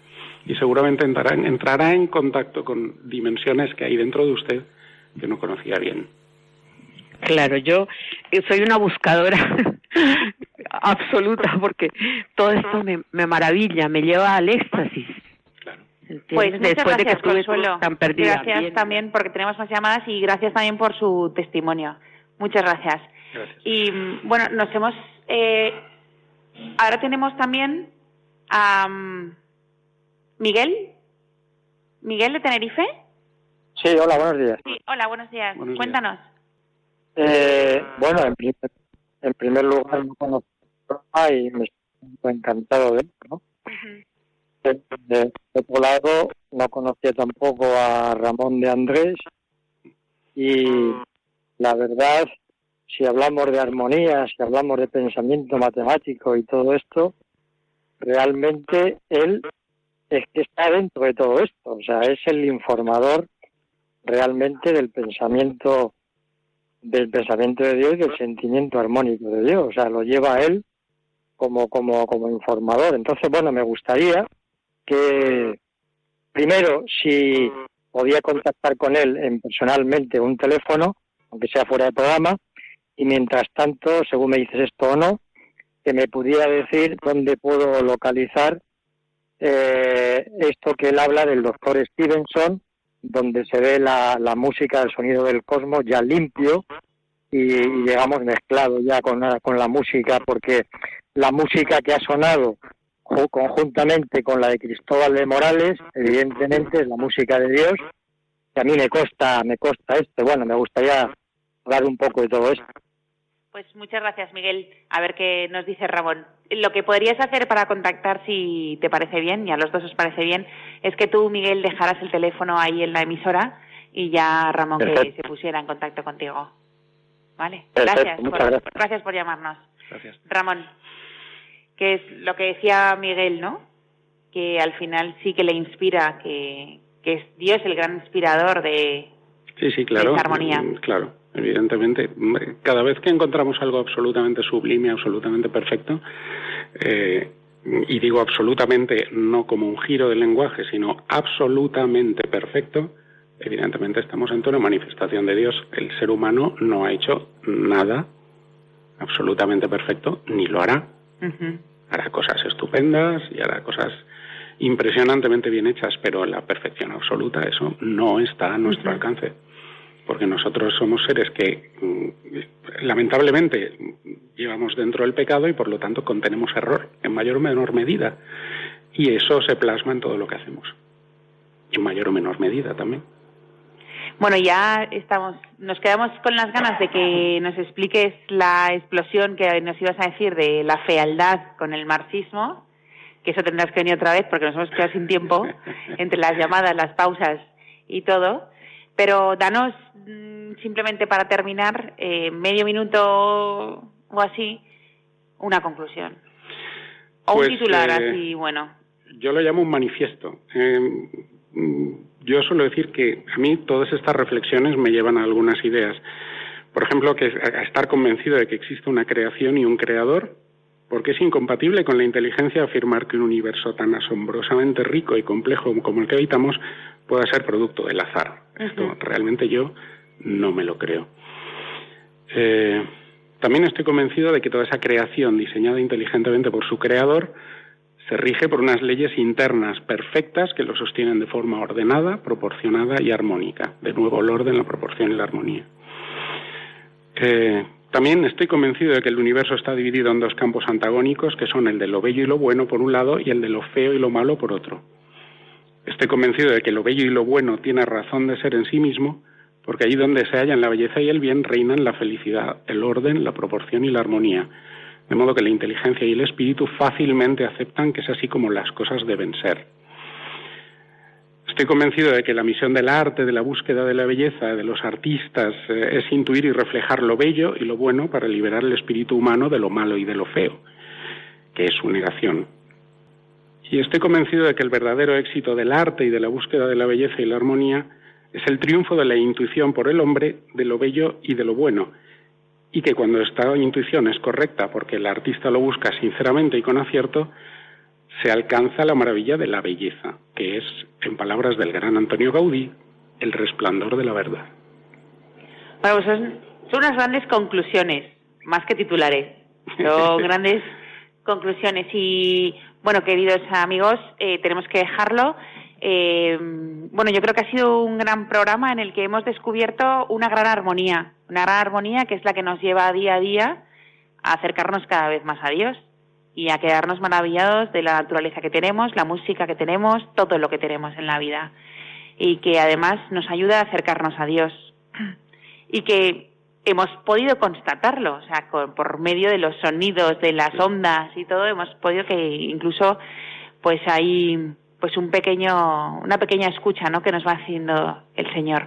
Y seguramente entrará, entrará en contacto con dimensiones que hay dentro de usted que no conocía bien. Claro, yo soy una buscadora absoluta porque todo esto me, me maravilla, me lleva al éxtasis. Pues Después de que estuve tan perdida. Gracias también porque tenemos más llamadas y gracias también por su testimonio. Muchas gracias. Y mm, bueno, nos hemos. Eh, ahora tenemos también a mm, Miguel. Miguel de Tenerife. Sí, hola, buenos días. Sí, hola, buenos días. Cuéntanos. Eh, bueno, en primer, en primer lugar no conozco y me estoy encantado de él, ¿no? de, otro lado, no conocía tampoco a Ramón de Andrés y la verdad, si hablamos de armonía, si hablamos de pensamiento matemático y todo esto, realmente él es que está dentro de todo esto, o sea, es el informador realmente del pensamiento del pensamiento de Dios y del sentimiento armónico de Dios, o sea, lo lleva a él como, como, como informador. Entonces, bueno, me gustaría que primero, si podía contactar con él en personalmente un teléfono, aunque sea fuera de programa, y mientras tanto, según me dices esto o no, que me pudiera decir dónde puedo localizar eh, esto que él habla del doctor Stevenson, donde se ve la, la música del sonido del cosmos ya limpio y, llegamos mezclado ya con, con la música, porque la música que ha sonado conjuntamente con la de Cristóbal de Morales, evidentemente es la música de Dios, que a mí me costa, me costa esto. Bueno, me gustaría hablar un poco de todo esto. Pues muchas gracias, Miguel. A ver qué nos dice Ramón. Lo que podrías hacer para contactar, si te parece bien, y a los dos os parece bien, es que tú, Miguel, dejaras el teléfono ahí en la emisora y ya Ramón que se pusiera en contacto contigo. ¿Vale? Gracias, por, gracias. por llamarnos. Gracias. Ramón, que es lo que decía Miguel, ¿no? Que al final sí que le inspira, que, que es Dios el gran inspirador de, sí, sí, claro, armonía. Mm, claro, evidentemente. Cada vez que encontramos algo absolutamente sublime, absolutamente perfecto, eh, y digo absolutamente no como un giro del lenguaje, sino absolutamente perfecto, evidentemente estamos ante una manifestación de Dios. El ser humano no ha hecho nada absolutamente perfecto, ni lo hará. Hará cosas estupendas y hará cosas impresionantemente bien hechas, pero la perfección absoluta, eso no está a nuestro alcance. Porque nosotros somos seres que mm, lamentablemente llevamos dentro del pecado y por lo tanto contenemos error en mayor o menor medida. Y eso se plasma en todo lo que hacemos, en mayor o menor medida también. Bueno, ya estamos, nos quedamos con las ganas de que nos expliques la explosión que nos ibas a decir de la fealdad con el marxismo, que eso tendrás que venir otra vez porque nos hemos quedado sin tiempo *laughs* entre las llamadas, las pausas y todo. Pero danos mm, simplemente para terminar, eh, medio minuto o así, una conclusión. O un Pues, titular eh, así, bueno. Yo lo llamo un manifiesto. Eh, mm, yo suelo decir que a mí todas estas reflexiones me llevan a algunas ideas. Por ejemplo, que a estar convencido de que existe una creación y un creador, porque es incompatible con la inteligencia afirmar que un universo tan asombrosamente rico y complejo como el que habitamos pueda ser producto del azar. Esto realmente yo no me lo creo. Eh, también estoy convencido de que toda esa creación diseñada inteligentemente por su creador se rige por unas leyes internas perfectas que lo sostienen de forma ordenada, proporcionada y armónica. De nuevo, el orden, la proporción y la armonía. También estoy convencido de que el universo está dividido en dos campos antagónicos, que son el de lo bello y lo bueno por un lado y el de lo feo y lo malo por otro. Estoy convencido de que lo bello y lo bueno tiene razón de ser en sí mismo, porque allí donde se hallan la belleza y el bien reinan la felicidad, el orden, la proporción y la armonía. De modo que la inteligencia y el espíritu fácilmente aceptan que es así como las cosas deben ser. Estoy convencido de que la misión del arte, de la búsqueda de la belleza, de los artistas, eh, es intuir y reflejar lo bello y lo bueno para liberar el espíritu humano de lo malo y de lo feo, que es su negación. Y estoy convencido de que el verdadero éxito del arte y de la búsqueda de la belleza y la armonía es el triunfo de la intuición por el hombre de lo bello y de lo bueno, y que cuando esta intuición es correcta porque el artista lo busca sinceramente y con acierto, se alcanza la maravilla de la belleza, que es, en palabras del gran Antonio Gaudí, el resplandor de la verdad. Bueno, pues son, son unas grandes conclusiones, más que titulares. Son *laughs* grandes conclusiones. Y bueno, queridos amigos, eh, tenemos que dejarlo. Eh, bueno, yo creo que ha sido un gran programa en el que hemos descubierto una gran armonía, una gran armonía que es la que nos lleva día a día a acercarnos cada vez más a Dios y a quedarnos maravillados de la naturaleza que tenemos, la música que tenemos, todo lo que tenemos en la vida. Y que además nos ayuda a acercarnos a Dios. Y que hemos podido constatarlo, o sea, con, por medio de los sonidos, de las ondas y todo, hemos podido que incluso pues hay pues un pequeño una pequeña escucha, ¿no? que nos va haciendo el Señor.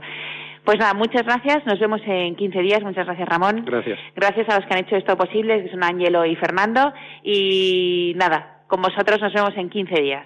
Pues nada, muchas gracias. Nos vemos en 15 días. Muchas gracias, Ramón. Gracias. Gracias a los que han hecho esto posible, que son Ángelo y Fernando. Y nada, con vosotros nos vemos en 15 días.